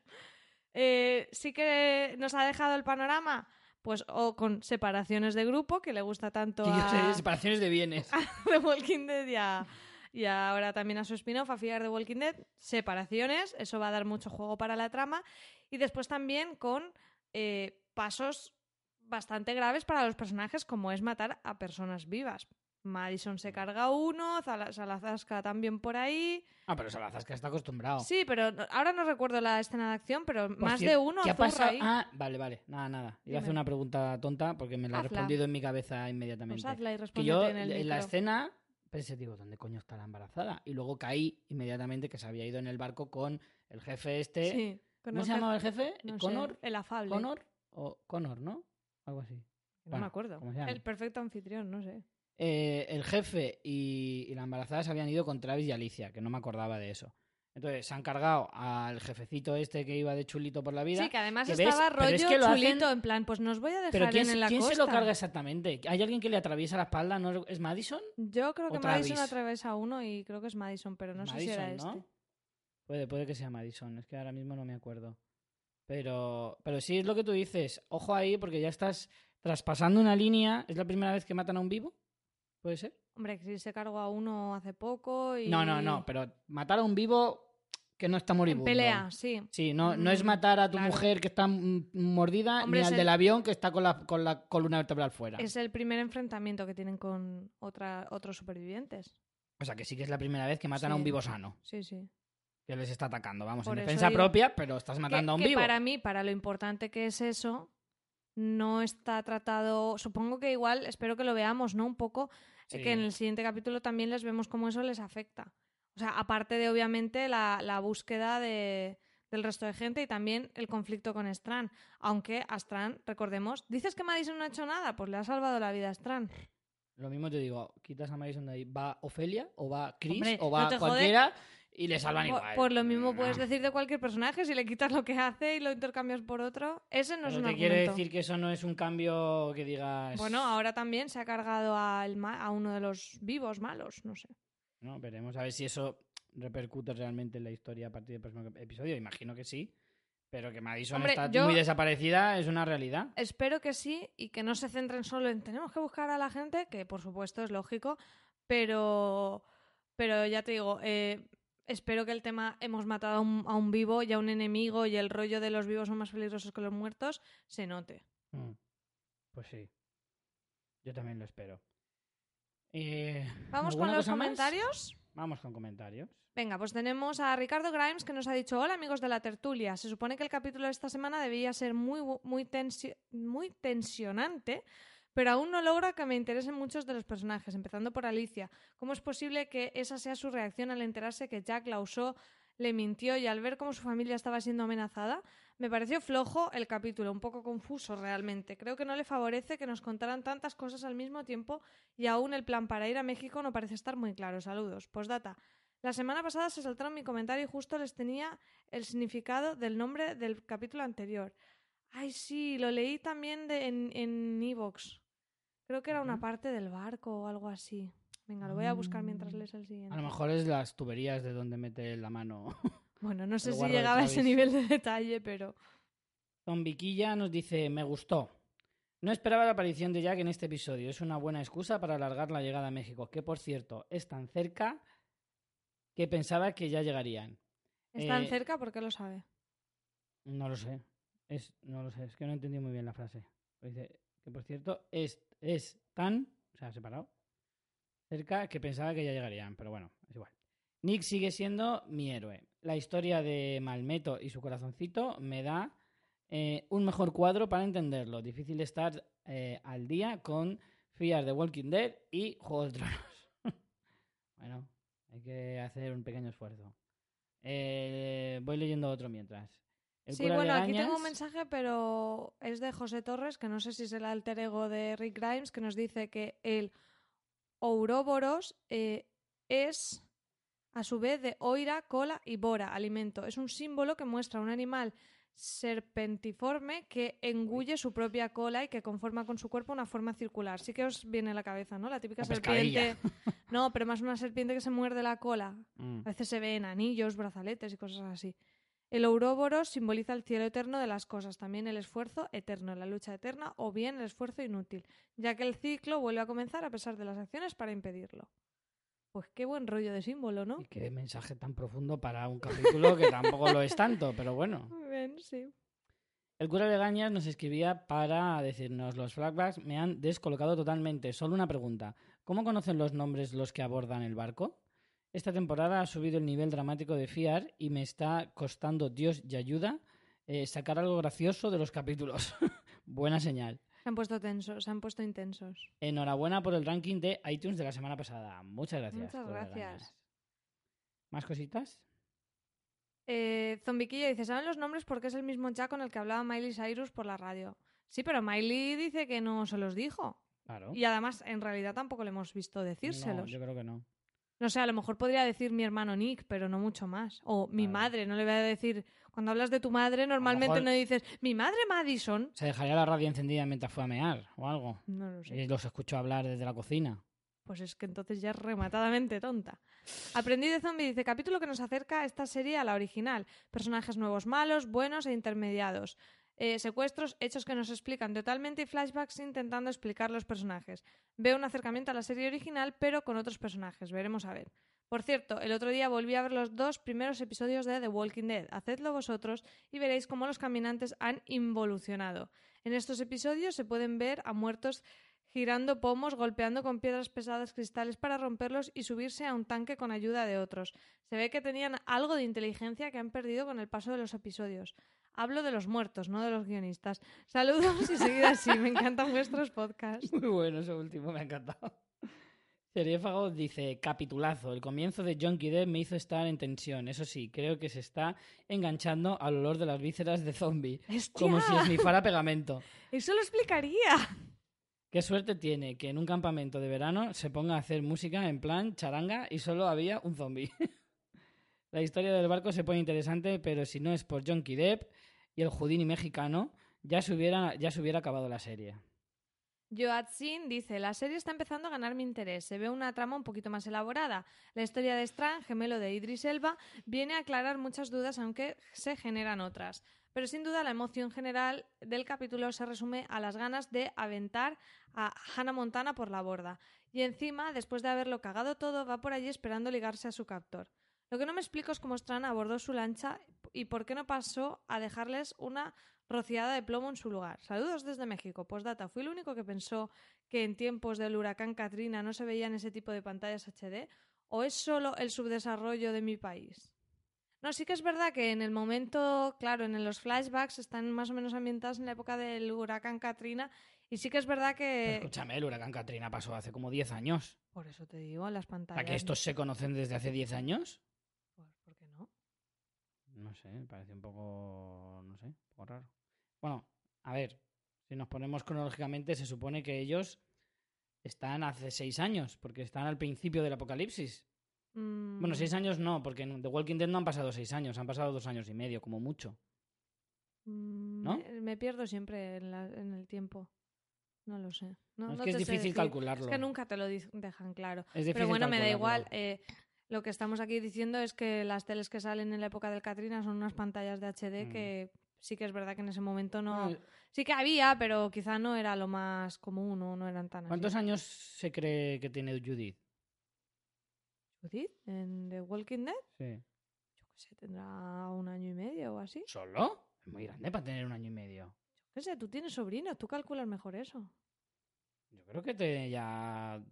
Eh, sí que nos ha dejado el panorama, pues o con separaciones de grupo, que le gusta tanto Que a separaciones de bienes. The Walking Dead y, a- y ahora también a su spin-off, a Fear the Walking Dead. Separaciones, eso va a dar mucho juego para la trama. Y después también con eh, pasos bastante graves para los personajes, como es matar a personas vivas. Madison se carga a uno, Salazasca también por ahí. Ah, pero Salazasca está acostumbrado. Sí, pero ahora no recuerdo la escena de acción, pero más de uno ¿Qué ha zurra pasado? ahí. Ah, vale, vale. Nada, nada. Iba a Dime. hacer una pregunta tonta porque me la ha respondido en mi cabeza Pues inmediatamente. hazla y que yo en el en la escena pensé, digo, ¿dónde coño está la embarazada? Y luego caí inmediatamente que se había ido en el barco con el jefe este. Sí, ¿Cómo se llamaba el jefe? no sé, ¿Connor? el afable. ¿Connor? O Connor, ¿no? Algo así. No Bueno, me acuerdo. ¿cómo se llama? El perfecto anfitrión, no sé. Eh, el jefe y, y la embarazada se habían ido con Travis y Alicia, que no me acordaba de eso. Entonces se han cargado al jefecito este que iba de chulito por la vida. Sí, que además que ves, estaba pero rollo es que lo hacen- chulito, en plan, pues nos voy a dejar Pero ¿quién, en, la quién costa. se lo carga exactamente? ¿Hay alguien que le atraviesa la espalda? ¿No es Madison? Yo creo que Madison atraviesa uno y creo que es Madison, pero no sé si era ¿no? este. Puede, puede que sea Madison, es que ahora mismo no me acuerdo. Pero, pero sí es lo que tú dices. Ojo ahí, porque ya estás traspasando una línea. ¿Es la primera vez que matan a un vivo? ¿Puede ser? Hombre, que sí se cargó a uno hace poco y... No, no, no, pero matar a un vivo que no está En moribundo. pelea, sí. Sí, no, no es Mm, matar a tu claro. mujer que está mordida Hombre, ni es al el- del avión que está con la, con la columna vertebral fuera. Es el primer enfrentamiento que tienen con otra, otros supervivientes. O sea que sí que es la primera vez que matan a un vivo sano. Sí, sí. Que les está atacando. Vamos, Por en defensa digo propia, pero estás matando que, a un que vivo. para mí, para lo importante que es eso, no está tratado. Supongo que igual, espero que lo veamos, ¿no? Un poco, eh, Sí. que en el siguiente capítulo también les vemos cómo eso les afecta. O sea, aparte de obviamente la, la búsqueda de, del resto de gente y también el conflicto con Strand. Aunque a Strand, recordemos, dices que Madison no ha hecho nada, pues le ha salvado la vida a Strand. Lo mismo te digo, quitas a Madison de ahí, va Ofelia, o va Chris, Hombre, o no va jode. Y le salvan Por, igual. por lo mismo puedes decir de cualquier personaje, si le quitas lo que hace y lo intercambias por otro, ese no es Pero un te quiere argumento. decir que eso no es un cambio que digas... Bueno, ahora también se ha cargado al a uno de los vivos malos, no sé. No, veremos a ver si eso repercute realmente en la historia a partir del próximo episodio. Imagino que sí. Pero que Madison Hombre, está muy desaparecida es una realidad. Espero que sí y que no se centren solo en tenemos que buscar a la gente, que por supuesto es lógico, pero, pero ya te digo, eh, espero que el tema hemos matado a un, a un vivo y a un enemigo y el rollo de los vivos son más peligrosos que los muertos se note. Mm. Pues sí. Yo también lo espero. Eh, Vamos con ¿alguna los más? comentarios. Vamos con comentarios. Venga, pues tenemos a Ricardo Grimes que nos ha dicho, hola amigos de la tertulia, se supone que el capítulo de esta semana debía ser muy, muy, tensi- muy tensionante, pero aún no logro que me interesen muchos de los personajes, empezando por Alicia. ¿Cómo es posible que esa sea su reacción al enterarse que Jack la usó, le mintió y al ver cómo su familia estaba siendo amenazada? Me pareció flojo el capítulo, un poco confuso realmente. Creo que no le favorece que nos contaran tantas cosas al mismo tiempo y aún el plan para ir a México no parece estar muy claro. Saludos. Postdata. La semana pasada se saltaron mi comentario y justo les tenía el significado del nombre del capítulo anterior. Ay, sí, lo leí también de, en en Evox. Creo que era una parte del barco o algo así. Venga, lo voy a buscar mientras Mm. lees el siguiente. A lo mejor es las tuberías de donde mete la mano. Bueno, no sé si llegaba a ese nivel de detalle, pero... Zombiquilla nos dice, me gustó. No esperaba la aparición de Jack en este episodio. Es una buena excusa para alargar la llegada a México, que por cierto, es tan cerca que pensaba que ya llegarían. ¿Están Eh, cerca? ¿Por qué lo sabe? No lo sé. Es, no lo sé, es que no he entendido muy bien la frase. Dice que por cierto, es, es tan, o sea, separado, cerca que pensaba que ya llegarían, pero bueno, es igual. Nick sigue siendo mi héroe. La historia de Malmeto y su corazoncito me da eh, un mejor cuadro para entenderlo. Difícil estar eh, al día con Fear the Walking Dead y Juego de Tronos. bueno, hay que hacer un pequeño esfuerzo. Eh, voy leyendo otro mientras. El Sí, bueno, aquí tengo un mensaje, pero es de José Torres, que no sé si es el alter ego de Rick Grimes, que nos dice que el Ouroboros eh, es a su vez de oira, cola y bora, alimento. Es un símbolo que muestra un animal serpentiforme que engulle su propia cola y que conforma con su cuerpo una forma circular. Sí que os viene a la cabeza, ¿no? La típica La serpiente. No, pero más una serpiente que se muerde la cola. Mm. A veces se ve en anillos, brazaletes y cosas así. El Ouroboros simboliza el cielo eterno de las cosas, también el esfuerzo eterno, la lucha eterna o bien el esfuerzo inútil, ya que el ciclo vuelve a comenzar a pesar de las acciones para impedirlo. Pues qué buen rollo de símbolo, ¿no? Y qué mensaje tan profundo para un capítulo que tampoco lo es tanto, pero bueno. Muy bien, sí. El cura Legañas nos escribía para decirnos, los flashbacks me han descolocado totalmente. Solo una pregunta. ¿Cómo conocen los nombres los que abordan el barco? Esta temporada ha subido el nivel dramático de Fiar y me está costando Dios y ayuda eh, sacar algo gracioso de los capítulos. Buena señal. Se han puesto tensos, se han puesto intensos. Enhorabuena por el ranking de iTunes de la semana pasada. Muchas gracias. Muchas gracias. ¿Más cositas? Eh, Zombiquilla dice, ¿saben los nombres porque es el mismo Jack con el que hablaba Miley Cyrus por la radio? Sí, pero Miley dice que no se los dijo. Claro. Y además, en realidad tampoco le hemos visto decírselos. No, yo creo que no. No sé, a lo mejor podría decir mi hermano Nick, pero no mucho más. O mi madre, no le voy a decir. Cuando hablas de tu madre, normalmente mejor- no dices mi madre Madison. Se dejaría la radio encendida mientras fue a mear o algo. No lo sé. Y los escucho hablar desde la cocina. Pues es que entonces ya es rematadamente tonta. Aprendí de Zombie dice capítulo que nos acerca esta serie a la original. Personajes nuevos malos, buenos e intermediados. Eh, secuestros, hechos que nos explican totalmente y flashbacks intentando explicar los personajes. Veo un acercamiento a la serie original, pero con otros personajes. Veremos a ver. Por cierto, el otro día volví a ver los dos primeros episodios de The Walking Dead. Hacedlo vosotros y veréis cómo los caminantes han involucionado. En estos episodios se pueden ver a muertos girando pomos, golpeando con piedras pesadas cristales para romperlos y subirse a un tanque con ayuda de otros. Se ve que tenían algo de inteligencia que han perdido con el paso de los episodios. Hablo de los muertos, no de los guionistas. Saludos y seguid así. Me encantan vuestros podcasts. Muy bueno eso último, me ha encantado. Seriéfago dice, capitulazo, el comienzo de Junkie Dead me hizo estar en tensión. Eso sí, creo que se está enganchando al olor de las vísceras de zombie, como si ¡Hostia! esnifara pegamento. Eso lo explicaría. Qué suerte tiene que en un campamento de verano se ponga a hacer música en plan charanga y solo había un zombie. La historia del barco se pone interesante, pero si no es por Junkie Depp y el Houdini mexicano, ya se hubiera, ya se hubiera acabado la serie. Joatzin dice, la serie está empezando a ganar mi interés. Se ve una trama un poquito más elaborada. La historia de Strang, gemelo de Idris Elba, viene a aclarar muchas dudas, aunque se generan otras. Pero sin duda la emoción general del capítulo se resume a las ganas de aventar a Hannah Montana por la borda. Y encima, después de haberlo cagado todo, va por allí esperando ligarse a su captor. Lo que no me explico es cómo Strang abordó su lancha y por qué no pasó a dejarles una rociada de plomo en su lugar. Saludos desde México. Postdata, ¿fui el único que pensó que en tiempos del huracán Katrina no se veían ese tipo de pantallas HD? ¿O es solo el subdesarrollo de mi país? No, sí que es verdad que en el momento, claro, en los flashbacks están más o menos ambientados en la época del huracán Katrina y sí que es verdad Pero que... escúchame, el huracán Katrina pasó hace como 10 años. Por eso te digo, las pantallas... ¿Para que estos se conocen desde hace 10 años? Pues, ¿por qué no? No sé, me parece un poco, no sé, un poco raro. Bueno, a ver, si nos ponemos cronológicamente, se supone que ellos están hace seis años, porque están al principio del apocalipsis. Bueno, Mm, seis años no, porque en The Walking Dead no han pasado seis años, han pasado dos años y medio, como mucho. mm, ¿no? Me, me pierdo siempre en, la- en el tiempo. No lo sé. No, No, es no que es difícil calcularlo. Es que nunca te lo dejan claro. Es Pero bueno, me da igual. eh, lo que estamos aquí diciendo es que las teles que salen en la época del Katrina son unas pantallas de HD Mm. que sí que es verdad que en ese momento no... Sí que había, pero quizá no era lo más común o no eran tan así. ¿Cuántos años se cree que tiene Judith? ¿Judith? ¿En The Walking Dead? Sí. Yo qué sé, tendrá un año y medio o así. ¿Solo? Es muy grande para tener un año y medio. Yo qué sé, tú tienes sobrinos, tú calculas mejor eso. Yo creo que te ya.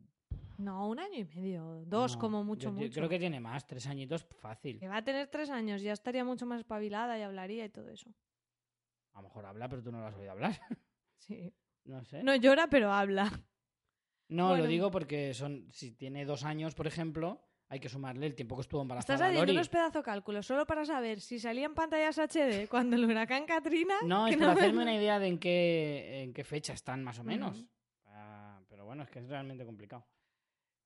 No, un año y medio. Dos no, como mucho, yo- yo mucho. creo que tiene más, tres añitos fácil. Que va a tener tres años, ya estaría mucho más espabilada y hablaría y todo eso. A lo mejor habla, pero tú no lo has oído hablar. Sí. no sé. No llora, pero habla. No, Bueno. lo digo porque son, si tiene dos años, por ejemplo, hay que sumarle el tiempo que estuvo embarazada. Estás haciendo unos pedazo cálculos solo para saber si salían pantallas HD cuando el huracán Katrina. No, es para me- hacerme una idea de en qué, en qué fecha están más o menos. Ah, pero bueno, es que es realmente complicado.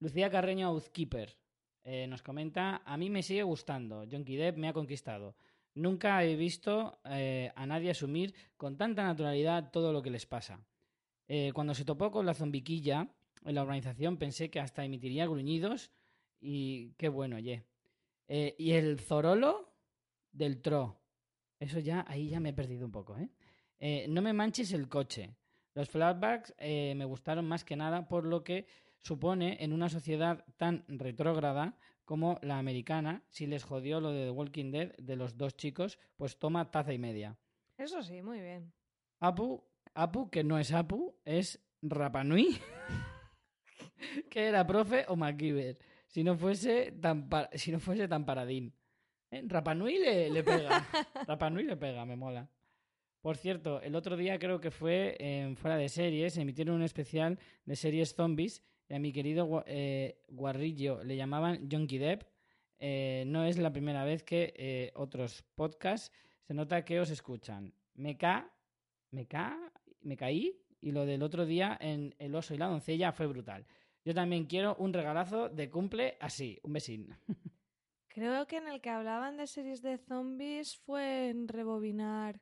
Lucía Carreño Uzkeeper eh, nos comenta, a mí me sigue gustando, Jonky Depp me ha conquistado. Nunca he visto eh, a nadie asumir con tanta naturalidad todo lo que les pasa. Eh, cuando se topó con la zombiquilla en la organización pensé que hasta emitiría gruñidos y qué bueno, oye. Eh, y el Zorolo del Tro. Eso ya, ahí ya me he perdido un poco, ¿eh? No me manches el coche. Los flashbacks me gustaron más que nada por lo que supone en una sociedad tan retrógrada como la americana, si les jodió lo de The Walking Dead de los dos chicos, pues toma taza y media. Eso sí, muy bien. Apu, Apu, que no es Apu, es Rapanui, que era profe o MacGyver, si no fuese tan, si no fuese tan paradín. ¿Eh? Rapanui le, le pega, Rapanui le pega, me mola. Por cierto, el otro día creo que fue en Fuera de Series, emitieron un especial de series zombies a mi querido eh, Guarrillo le llamaban Jonky Depp. Eh, no es la primera vez que eh, otros podcasts se nota que os escuchan. Me ca, me ca, me caí y lo del otro día en El oso y la doncella fue brutal. Yo también quiero un regalazo de cumple así, un besín. Creo que en el que hablaban de series de zombies fue en rebobinar.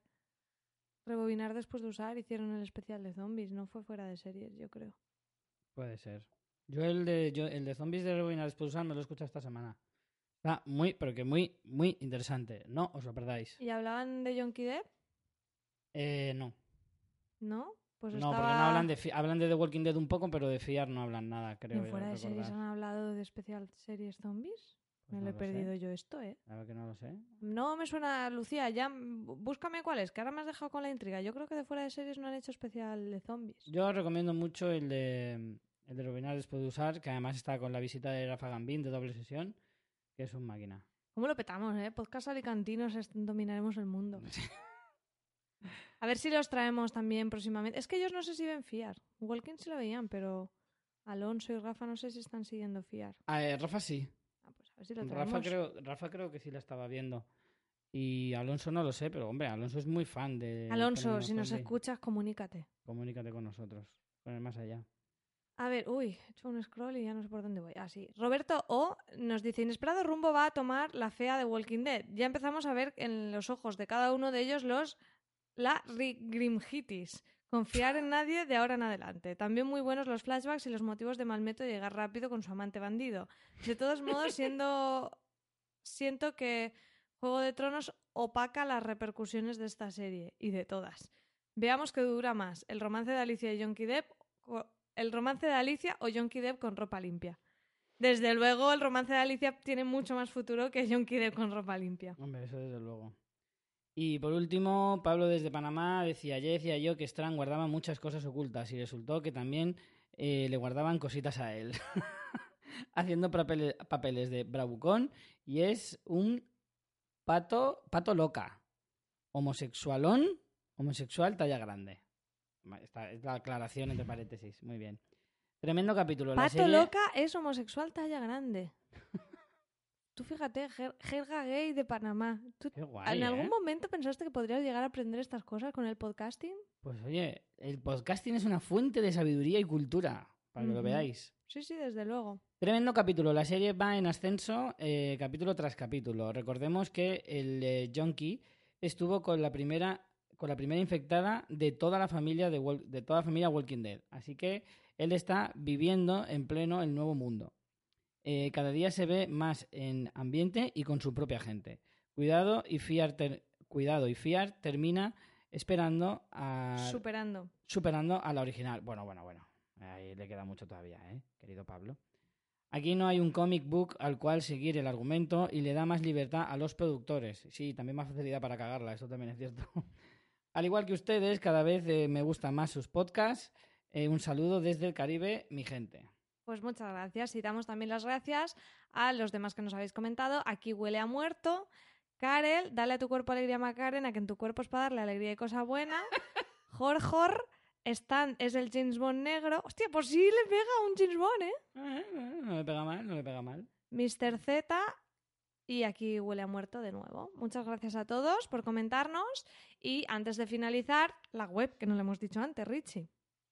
Rebobinar después de usar, hicieron el especial de zombies, no fue fuera de series, yo creo. Puede ser. Yo el de, yo, el de zombies de después de usar me lo he escuchado esta semana. Está muy, pero que muy, muy interesante. No os lo perdáis. ¿Y hablaban de Jonky Depp? Eh, no. ¿No? Pues No, estaba... porque no hablan de, hablan de The Walking Dead un poco, pero de fiar no hablan nada, creo. ¿En fuera de recordar. series han hablado de especial series zombies? Pues Me no lo he sé. perdido yo esto, ¿eh? A ver que no lo sé. No me suena, Lucía, ya búscame cuál es, que ahora me has dejado con la intriga. Yo creo que de fuera de series no han hecho especial de zombies. Yo recomiendo mucho el de el de Rubinar después de usar, que además está con la visita de Rafa Gambín de doble sesión, que es un máquina. ¿Cómo lo petamos, eh? Podcast alicantinos, dominaremos el mundo. A ver si los traemos también próximamente. Es que ellos no sé si ven Fiar. Walking sí lo veían, pero Alonso y Rafa no sé si están siguiendo Fiar. Ah, eh, Rafa sí. A ver si lo traemos. Rafa creo, Rafa creo que sí la estaba viendo. Y Alonso no lo sé, pero hombre, Alonso es muy fan de. Alonso, si nos escuchas, comunícate. Comunícate con nosotros, con el más allá. A ver, uy, he hecho un scroll y ya no sé por dónde voy. Ah, sí. Roberto O nos dice, inesperado rumbo va a tomar la fea de Walking Dead. Ya empezamos a ver en los ojos de cada uno de ellos los la ri- grimhitis. Confiar en nadie de ahora en adelante. También muy buenos los flashbacks y los motivos de Malmeto de llegar rápido con su amante bandido. De todos modos, siendo siento que Juego de Tronos opaca las repercusiones de esta serie y de todas. Veamos qué dura más, el romance de Alicia y Jonky Depp, o- el romance de Alicia o Jonky Depp con ropa limpia. Desde luego, el romance de Alicia tiene mucho más futuro que Jonky Depp con ropa limpia. Hombre, eso desde luego. Y por último, Pablo desde Panamá decía, ya decía yo que Strand guardaba muchas cosas ocultas y resultó que también eh, le guardaban cositas a él. Haciendo papele- papeles de bravucón y es un pato, pato loca. Homosexualón, homosexual talla grande. Esta es la aclaración entre paréntesis. Muy bien. Tremendo capítulo. La Pato serie- Loca es homosexual talla grande. Tú fíjate, jerga gay de Panamá. ¿Tú Qué guay, ¿En algún ¿eh? momento pensaste que podrías llegar a aprender estas cosas con el podcasting? Pues oye, el podcasting es una fuente de sabiduría y cultura, para que lo veáis. Sí, sí, desde luego. Tremendo capítulo. La serie va en ascenso eh, capítulo tras capítulo. Recordemos que el eh, Junkie estuvo con la primera con la primera infectada de toda la familia de, de toda la familia Walking Dead. Así que él está viviendo en pleno el nuevo mundo. Eh, cada día se ve más en ambiente y con su propia gente. Cuidado y fiar ter- cuidado y fiar termina esperando a Superando. superando a la original. Bueno, bueno, bueno. Ahí le queda mucho todavía, ¿eh? Querido Pablo. Aquí no hay un comic book al cual seguir el argumento y le da más libertad a los productores. Sí, también más facilidad para cagarla, eso también es cierto. al igual que ustedes, cada vez eh, me gustan más sus podcasts. Eh, un saludo desde el Caribe, mi gente. Pues muchas gracias. Y damos también las gracias a los demás que nos habéis comentado. Aquí huele a muerto. Karel, dale a tu cuerpo alegría Macaren, a que en tu cuerpo es para darle alegría y cosa buena. Jorjor, Stan es el James Bond negro. Hostia, pues sí le pega un James Bond, ¿eh? Eh, eh, no le pega mal, no le pega mal. Mr. Z y aquí huele a muerto de nuevo. Muchas gracias a todos por comentarnos y antes de finalizar, la web que no le hemos dicho antes, Richie.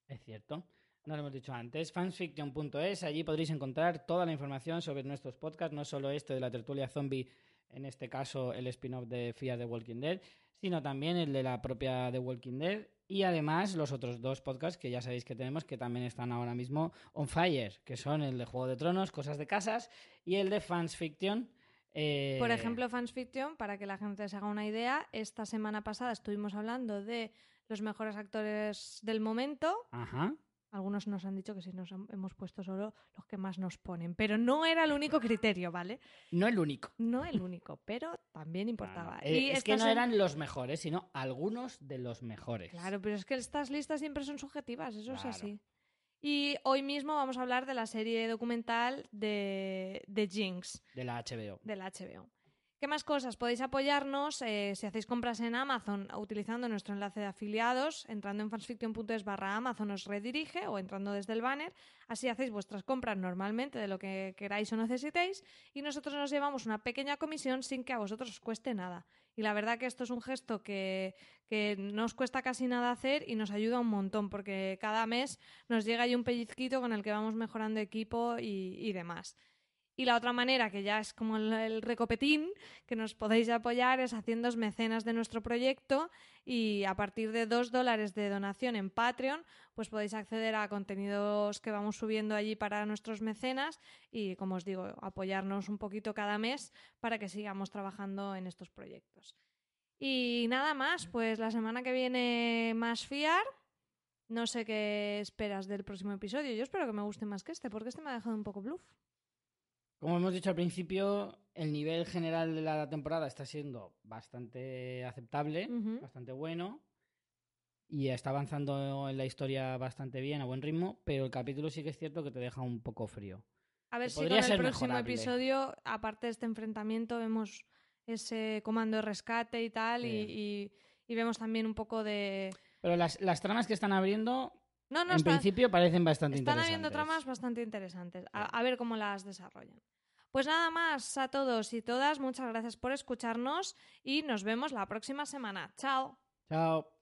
Es cierto. No lo hemos dicho antes. fansfiction.es. Allí podréis encontrar toda la información sobre nuestros podcasts, no solo este de la tertulia zombie, en este caso el spin-off de Fear the Walking Dead, sino también el de la propia The Walking Dead y además los otros dos podcasts que ya sabéis que tenemos que también están ahora mismo on fire, que son el de Juego de Tronos, Cosas de Casas y el de Fans Fiction. eh, Por ejemplo, Fans Fiction, para que la gente se haga una idea, esta semana pasada estuvimos hablando de los mejores actores del momento. Ajá. Algunos nos han dicho que sí nos han- hemos puesto solo los que más nos ponen, pero no era el único criterio, ¿vale? No el único. No el único, pero también importaba. Eh, Y es que no en- eran los mejores, sino algunos de los mejores. Claro, pero es que estas listas siempre son subjetivas, eso Claro. es así. Y hoy mismo vamos a hablar de la serie documental de, de Jinx, De la HBO. de la HBO. ¿Qué más cosas? Podéis apoyarnos eh, si hacéis compras en Amazon utilizando nuestro enlace de afiliados, entrando en fansfiction.es barra Amazon os redirige o entrando desde el banner. Así hacéis vuestras compras normalmente de lo que queráis o necesitéis y nosotros nos llevamos una pequeña comisión sin que a vosotros os cueste nada. Y la verdad que esto es un gesto que, que no os cuesta casi nada hacer y nos ayuda un montón porque cada mes nos llega ahí un pellizquito con el que vamos mejorando equipo y, y demás. Y la otra manera, que ya es como el, recopetín, que nos podéis apoyar es haciéndoos mecenas de nuestro proyecto y a partir de dos dólares de donación en Patreon, pues podéis acceder a contenidos que vamos subiendo allí para nuestros mecenas y, como os digo, apoyarnos un poquito cada mes para que sigamos trabajando en estos proyectos. Y nada más, pues la semana que viene más fiar. No sé qué esperas del próximo episodio. Yo espero que me guste más que este, porque este me ha dejado un poco bluff. Como hemos dicho al principio, el nivel general de la temporada está siendo bastante aceptable, bastante bueno. Y está avanzando en la historia bastante bien, a buen ritmo, pero el capítulo sí que es cierto que te deja un poco frío. A ver si con el próximo mejorable. episodio, aparte de este enfrentamiento, vemos ese comando de rescate y tal, y, Sí. y- y vemos también un poco de... Pero las, las tramas que están abriendo, No, no, en principio, parecen bastante están interesantes. habiendo tramas bastante interesantes. A ver cómo las desarrollan. Pues nada más a todos y todas, muchas gracias por escucharnos y nos vemos la próxima semana. Chao. Chao.